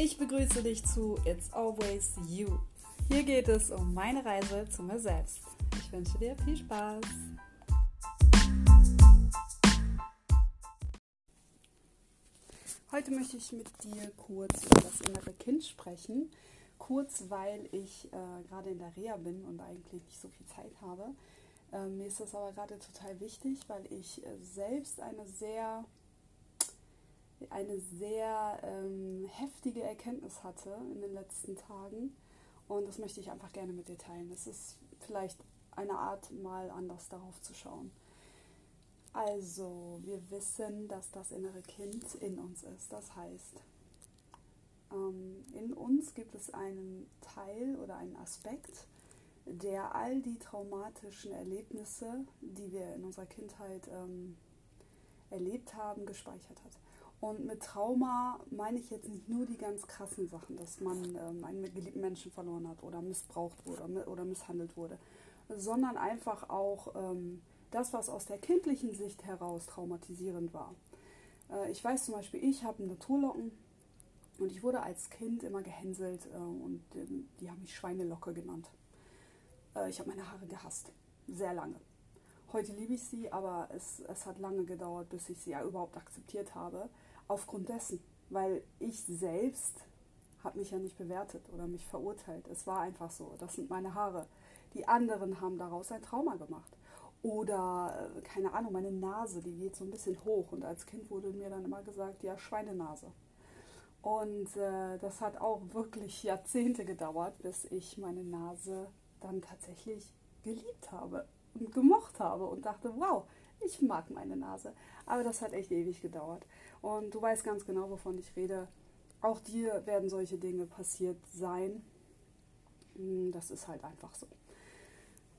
Ich begrüße dich zu It's Always You. Hier geht es um meine Reise zu mir selbst. Ich wünsche dir viel Spaß. Heute möchte ich mit dir kurz über das innere Kind sprechen. Kurz, weil ich äh, gerade in der Reha bin und eigentlich nicht so viel Zeit habe. Äh, mir ist das aber gerade total wichtig, weil ich äh, selbst eine sehr eine sehr ähm, heftige Erkenntnis hatte in den letzten Tagen. Und das möchte ich einfach gerne mit dir teilen. Es ist vielleicht eine Art, mal anders darauf zu schauen. Also, wir wissen, dass das innere Kind in uns ist. Das heißt, ähm, in uns gibt es einen Teil oder einen Aspekt, der all die traumatischen Erlebnisse, die wir in unserer Kindheit ähm, erlebt haben, gespeichert hat. Und mit Trauma meine ich jetzt nicht nur die ganz krassen Sachen, dass man ähm, einen geliebten Menschen verloren hat oder missbraucht wurde oder misshandelt wurde, sondern einfach auch ähm, das, was aus der kindlichen Sicht heraus traumatisierend war. Äh, ich weiß zum Beispiel, ich habe Naturlocken und ich wurde als Kind immer gehänselt äh, und äh, die haben mich Schweinelocke genannt. Äh, ich habe meine Haare gehasst, sehr lange. Heute liebe ich sie, aber es, es hat lange gedauert, bis ich sie ja überhaupt akzeptiert habe aufgrund dessen, weil ich selbst habe mich ja nicht bewertet oder mich verurteilt. Es war einfach so. Das sind meine Haare. Die anderen haben daraus ein Trauma gemacht. Oder, äh, keine Ahnung, meine Nase, die geht so ein bisschen hoch. Und als Kind wurde mir dann immer gesagt, ja, Schweinenase. Und äh, das hat auch wirklich Jahrzehnte gedauert, bis ich meine Nase dann tatsächlich geliebt habe und gemocht habe und dachte, wow, ich mag meine Nase. Aber das hat echt ewig gedauert. Und du weißt ganz genau, wovon ich rede. Auch dir werden solche Dinge passiert sein. Hm, das ist halt einfach so.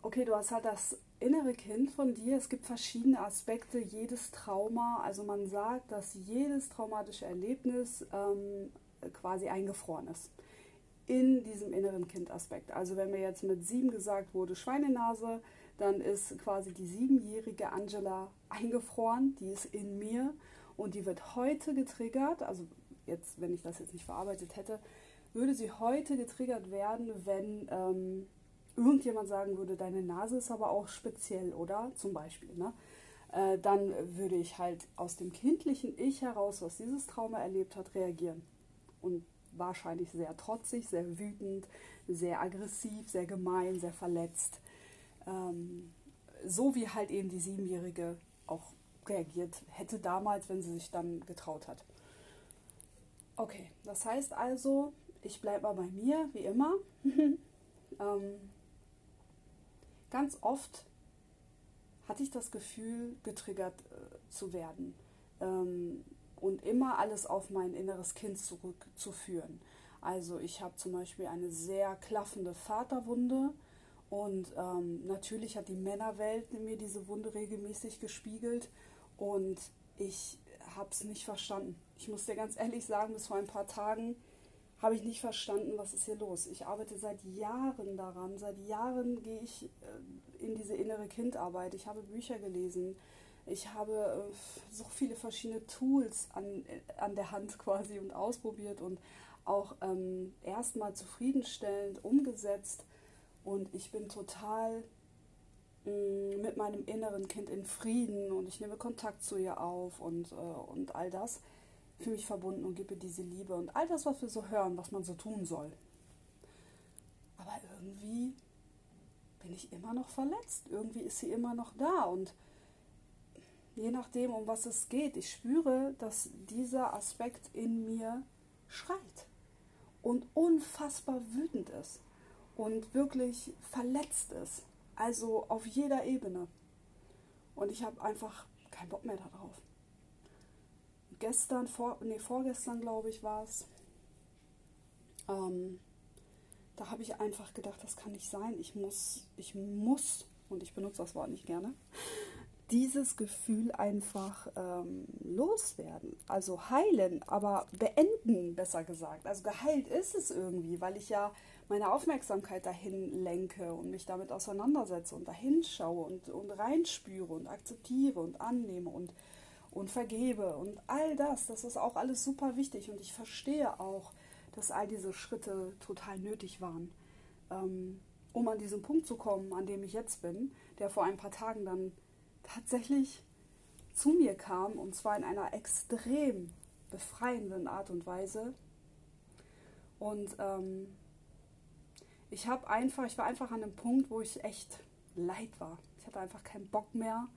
Okay, du hast halt das innere Kind von dir. Es gibt verschiedene Aspekte, jedes Trauma. Also man sagt, dass jedes traumatische Erlebnis ähm, quasi eingefroren ist in diesem inneren Kind-Aspekt. Also wenn mir jetzt mit sieben gesagt wurde Schweinenase, dann ist quasi die siebenjährige Angela eingefroren, die ist in mir und die wird heute getriggert, also jetzt, wenn ich das jetzt nicht verarbeitet hätte, würde sie heute getriggert werden, wenn ähm, irgendjemand sagen würde, deine Nase ist aber auch speziell, oder? Zum Beispiel, ne? Äh, dann würde ich halt aus dem kindlichen Ich heraus, was dieses Trauma erlebt hat, reagieren. Und wahrscheinlich sehr trotzig, sehr wütend, sehr aggressiv, sehr gemein, sehr verletzt. Ähm, so wie halt eben die Siebenjährige auch reagiert hätte damals, wenn sie sich dann getraut hat. Okay, das heißt also, ich bleibe mal bei mir, wie immer. ähm, ganz oft hatte ich das Gefühl, getriggert äh, zu werden ähm, und immer alles auf mein inneres Kind zurückzuführen. Also ich habe zum Beispiel eine sehr klaffende Vaterwunde und ähm, natürlich hat die Männerwelt mir diese Wunde regelmäßig gespiegelt und ich habe es nicht verstanden. Ich muss dir ganz ehrlich sagen, bis vor ein paar Tagen habe ich nicht verstanden, was ist hier los. Ich arbeite seit Jahren daran. Seit Jahren gehe ich äh, in diese innere Kindarbeit. Ich habe Bücher gelesen. Ich habe äh, so viele verschiedene Tools an, äh, an der Hand quasi und ausprobiert und auch ähm, erstmal zufriedenstellend umgesetzt. Und ich bin total Mm, mit meinem inneren Kind in Frieden und ich nehme Kontakt zu ihr auf und, äh, und all das für mich verbunden und gebe diese Liebe und all das, was wir so hören, was man so tun soll. Aber irgendwie bin ich immer noch verletzt. Irgendwie ist sie immer noch da und je nachdem, um was es geht, ich spüre, dass dieser Aspekt in mir schreit und unfassbar wütend ist und wirklich verletzt ist. Also auf jeder Ebene. Und ich habe einfach keinen Bock mehr darauf. Gestern, vor, nee, vorgestern glaube ich war es, ähm, da habe ich einfach gedacht, das kann nicht sein. Ich muss, ich muss, und ich benutze das Wort nicht gerne, dieses Gefühl einfach ähm, loswerden. Also heilen, aber beenden, besser gesagt. Also geheilt ist es irgendwie, weil ich ja meine Aufmerksamkeit dahin lenke und mich damit auseinandersetze und dahin schaue und, und reinspüre und akzeptiere und annehme und, und vergebe und all das. Das ist auch alles super wichtig und ich verstehe auch, dass all diese Schritte total nötig waren, ähm, um an diesen Punkt zu kommen, an dem ich jetzt bin, der vor ein paar Tagen dann tatsächlich zu mir kam, und zwar in einer extrem befreienden Art und Weise. Und ähm, ich habe einfach, ich war einfach an einem Punkt, wo ich echt leid war. Ich hatte einfach keinen Bock mehr,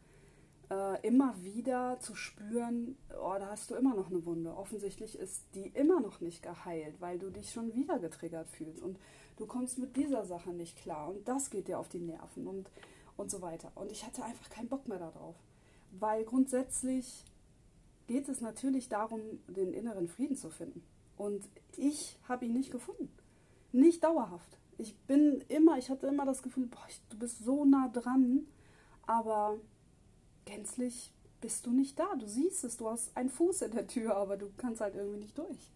äh, immer wieder zu spüren, oh, da hast du immer noch eine Wunde. Offensichtlich ist die immer noch nicht geheilt, weil du dich schon wieder getriggert fühlst und du kommst mit dieser Sache nicht klar und das geht dir auf die Nerven und, und so weiter. Und ich hatte einfach keinen Bock mehr darauf, weil grundsätzlich geht es natürlich darum, den inneren Frieden zu finden. Und ich habe ihn nicht gefunden. Nicht dauerhaft. Ich bin immer, ich hatte immer das Gefühl, boah, du bist so nah dran, aber gänzlich bist du nicht da. Du siehst es, du hast einen Fuß in der Tür, aber du kannst halt irgendwie nicht durch.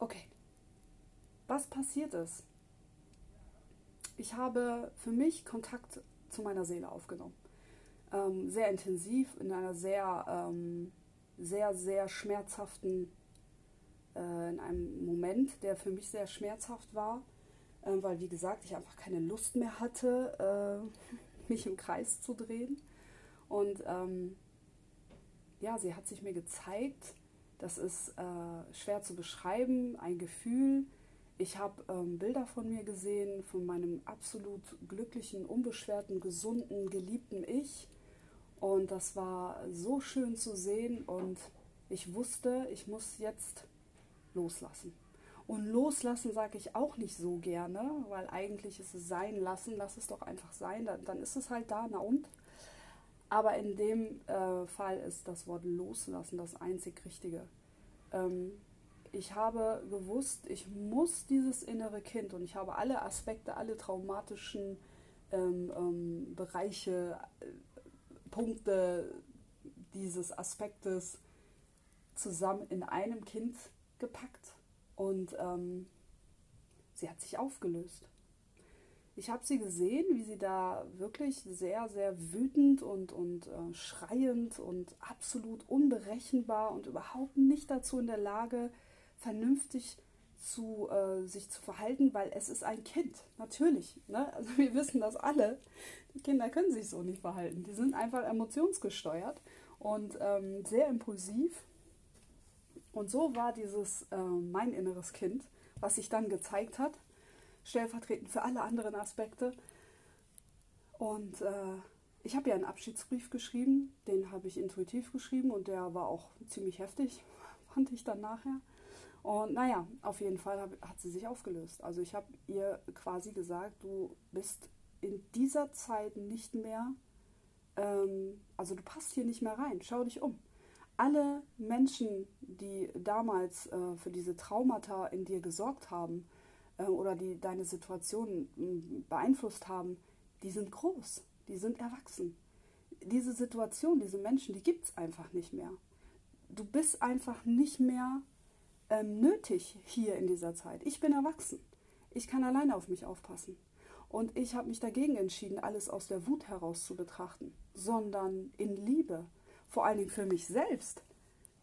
Okay. Was passiert ist? Ich habe für mich Kontakt zu meiner Seele aufgenommen. Ähm, sehr intensiv, in einer sehr, ähm, sehr, sehr schmerzhaften, äh, in einem Moment, der für mich sehr schmerzhaft war, äh, weil, wie gesagt, ich einfach keine Lust mehr hatte, äh, mich im Kreis zu drehen. Und ähm, ja, sie hat sich mir gezeigt, das ist äh, schwer zu beschreiben, ein Gefühl. Ich habe ähm, Bilder von mir gesehen, von meinem absolut glücklichen, unbeschwerten, gesunden, geliebten Ich. Und das war so schön zu sehen und ich wusste, ich muss jetzt loslassen. Und loslassen sage ich auch nicht so gerne, weil eigentlich ist es sein lassen, lass es doch einfach sein, dann, dann ist es halt da, na und? Aber in dem äh, Fall ist das Wort loslassen das einzig Richtige. Ähm, ich habe gewusst, ich muss dieses innere Kind und ich habe alle Aspekte, alle traumatischen ähm, ähm, Bereiche, äh, Punkte dieses Aspektes zusammen in einem Kind gepackt und ähm, sie hat sich aufgelöst. Ich habe sie gesehen, wie sie da wirklich sehr, sehr wütend und, und äh, schreiend und absolut unberechenbar und überhaupt nicht dazu in der Lage, vernünftig zu äh, sich zu verhalten, weil es ist ein Kind, natürlich. Ne? Also wir wissen das alle. Die Kinder können sich so nicht verhalten. Die sind einfach emotionsgesteuert und ähm, sehr impulsiv. Und so war dieses äh, mein inneres Kind, was sich dann gezeigt hat stellvertretend für alle anderen Aspekte. Und äh, ich habe ja einen Abschiedsbrief geschrieben, den habe ich intuitiv geschrieben und der war auch ziemlich heftig, fand ich dann nachher. Und naja, auf jeden Fall hab, hat sie sich aufgelöst. Also ich habe ihr quasi gesagt, du bist in dieser Zeit nicht mehr, ähm, also du passt hier nicht mehr rein, schau dich um. Alle Menschen, die damals äh, für diese Traumata in dir gesorgt haben, äh, oder die deine Situation hm, beeinflusst haben, die sind groß, die sind erwachsen. Diese Situation, diese Menschen, die gibt es einfach nicht mehr. Du bist einfach nicht mehr ähm, nötig hier in dieser Zeit. Ich bin erwachsen. Ich kann alleine auf mich aufpassen. Und ich habe mich dagegen entschieden, alles aus der Wut heraus zu betrachten, sondern in Liebe. Vor allen Dingen für mich selbst.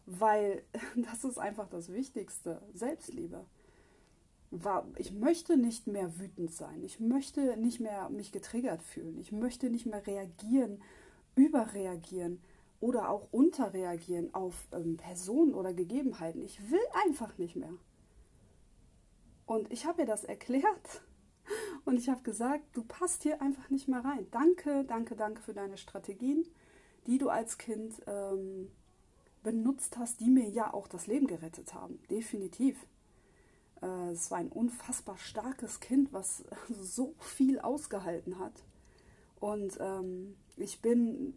Weil das ist einfach das Wichtigste. Selbstliebe ich möchte nicht mehr wütend sein. Ich möchte nicht mehr mich getriggert fühlen. Ich möchte nicht mehr reagieren, überreagieren oder auch unterreagieren auf ähm, Personen oder Gegebenheiten. Ich will einfach nicht mehr. Und ich habe ihr das erklärt und ich habe gesagt, du passt hier einfach nicht mehr rein. Danke, danke, danke für deine Strategien, die du als Kind ähm, benutzt hast, die mir ja auch das Leben gerettet haben. Definitiv. Äh, es war ein unfassbar starkes Kind, was so viel ausgehalten hat. Und ähm, ich bin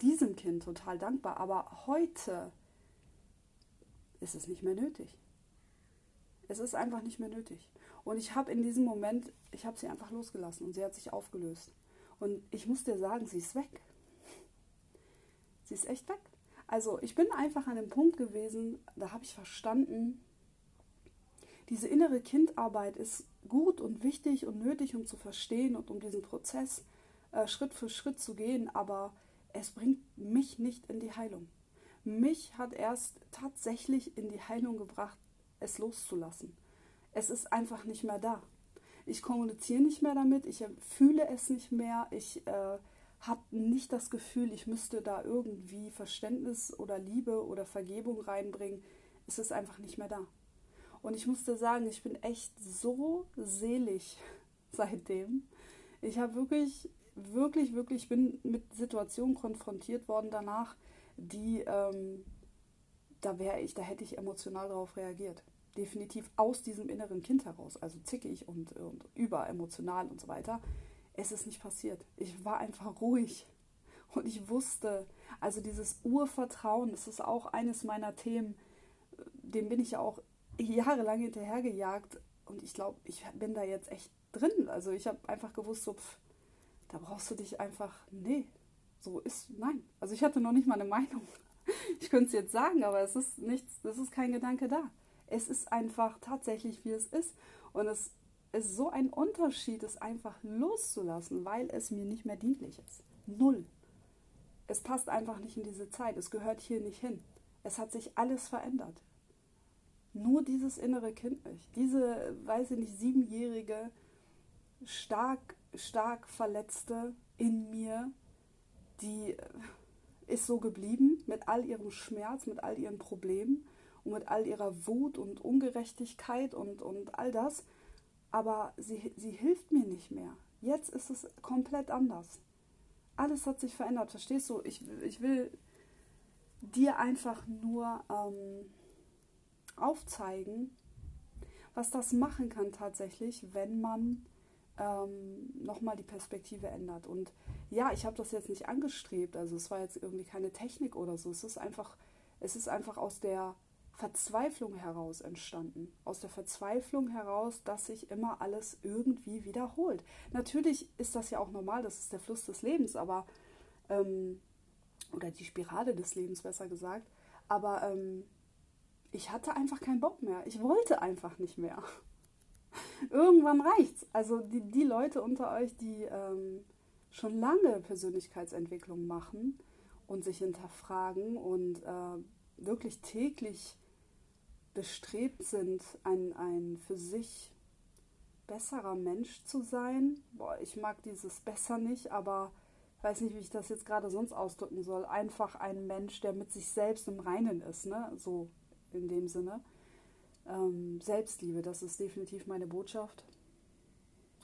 diesem Kind total dankbar. Aber heute ist es nicht mehr nötig. Es ist einfach nicht mehr nötig. Und ich habe in diesem Moment, ich habe sie einfach losgelassen und sie hat sich aufgelöst. Und ich muss dir sagen, sie ist weg. Sie ist echt weg. Also ich bin einfach an dem Punkt gewesen, da habe ich verstanden, diese innere Kindarbeit ist gut und wichtig und nötig, um zu verstehen und um diesen Prozess äh, Schritt für Schritt zu gehen, aber es bringt mich nicht in die Heilung. Mich hat erst tatsächlich in die Heilung gebracht es loszulassen. Es ist einfach nicht mehr da. Ich kommuniziere nicht mehr damit, ich fühle es nicht mehr, ich äh, habe nicht das Gefühl, ich müsste da irgendwie Verständnis oder Liebe oder Vergebung reinbringen. Es ist einfach nicht mehr da. Und ich musste sagen, ich bin echt so selig seitdem. Ich habe wirklich, wirklich, wirklich, bin mit Situationen konfrontiert worden danach, die, ähm, da wäre ich, da hätte ich emotional darauf reagiert. Definitiv aus diesem inneren Kind heraus, also zickig und, und überemotional und so weiter. Es ist nicht passiert. Ich war einfach ruhig. Und ich wusste, also dieses Urvertrauen, das ist auch eines meiner Themen, dem bin ich ja auch jahrelang hinterhergejagt und ich glaube, ich bin da jetzt echt drin. Also ich habe einfach gewusst, so, pff, da brauchst du dich einfach, nee, so ist, nein. Also ich hatte noch nicht mal eine Meinung. Ich könnte es jetzt sagen, aber es ist nichts, es ist kein Gedanke da. Es ist einfach tatsächlich, wie es ist. Und es ist so ein Unterschied, es einfach loszulassen, weil es mir nicht mehr dienlich ist. Null. Es passt einfach nicht in diese Zeit. Es gehört hier nicht hin. Es hat sich alles verändert. Nur dieses innere Kind nicht. Diese, weiß ich nicht, siebenjährige, stark, stark verletzte in mir, die äh, ist so geblieben mit all ihrem Schmerz, mit all ihren Problemen und mit all ihrer Wut und Ungerechtigkeit und, und all das. Aber sie, sie hilft mir nicht mehr. Jetzt ist es komplett anders. Alles hat sich verändert, verstehst du? Ich, ich will dir einfach nur ähm, aufzeigen, was das machen kann tatsächlich, wenn man ähm, nochmal die Perspektive ändert. Und ja, ich habe das jetzt nicht angestrebt, also es war jetzt irgendwie keine Technik oder so. Es ist einfach, es ist einfach aus der Verzweiflung heraus entstanden. Aus der Verzweiflung heraus, dass sich immer alles irgendwie wiederholt. Natürlich ist das ja auch normal, das ist der Fluss des Lebens, aber ähm, oder die Spirale des Lebens besser gesagt. Aber ähm, ich hatte einfach keinen Bock mehr. Ich wollte einfach nicht mehr. Irgendwann reicht's. Also die, die Leute unter euch, die ähm, schon lange Persönlichkeitsentwicklung machen und sich hinterfragen und äh, wirklich täglich bestrebt sind, ein, ein für sich besserer Mensch zu sein. Boah, ich mag dieses besser nicht, aber ich weiß nicht, wie ich das jetzt gerade sonst ausdrücken soll. Einfach ein Mensch, der mit sich selbst im Reinen ist, ne? So in dem Sinne. Ähm, Selbstliebe, das ist definitiv meine Botschaft.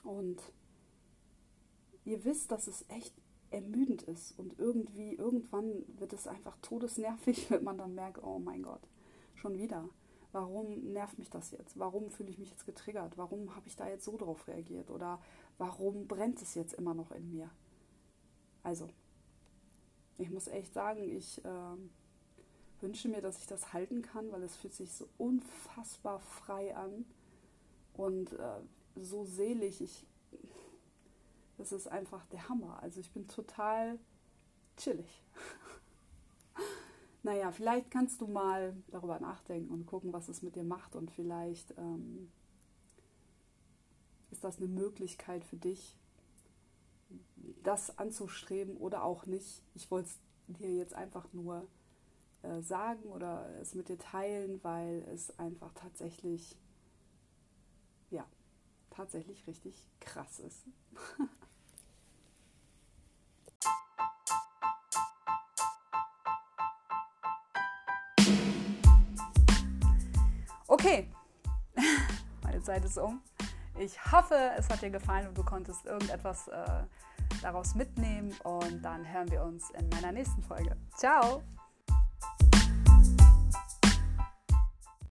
Und ihr wisst, dass es echt ermüdend ist und irgendwie, irgendwann wird es einfach todesnervig, wenn man dann merkt, oh mein Gott, schon wieder. Warum nervt mich das jetzt? Warum fühle ich mich jetzt getriggert? Warum habe ich da jetzt so drauf reagiert? Oder warum brennt es jetzt immer noch in mir? Also, ich muss echt sagen, ich äh, wünsche mir, dass ich das halten kann, weil es fühlt sich so unfassbar frei an und äh, so selig. Ich, das ist einfach der Hammer. Also ich bin total chillig. naja, vielleicht kannst du mal darüber nachdenken und gucken, was es mit dir macht und vielleicht ähm, ist das eine Möglichkeit für dich, das anzustreben oder auch nicht. Ich wollte es dir jetzt einfach nur äh, sagen oder es mit dir teilen, weil es einfach tatsächlich, ja, tatsächlich richtig krass ist. okay, meine Zeit ist um. Ich hoffe, es hat dir gefallen und du konntest irgendetwas äh, daraus mitnehmen und dann hören wir uns in meiner nächsten Folge. Ciao!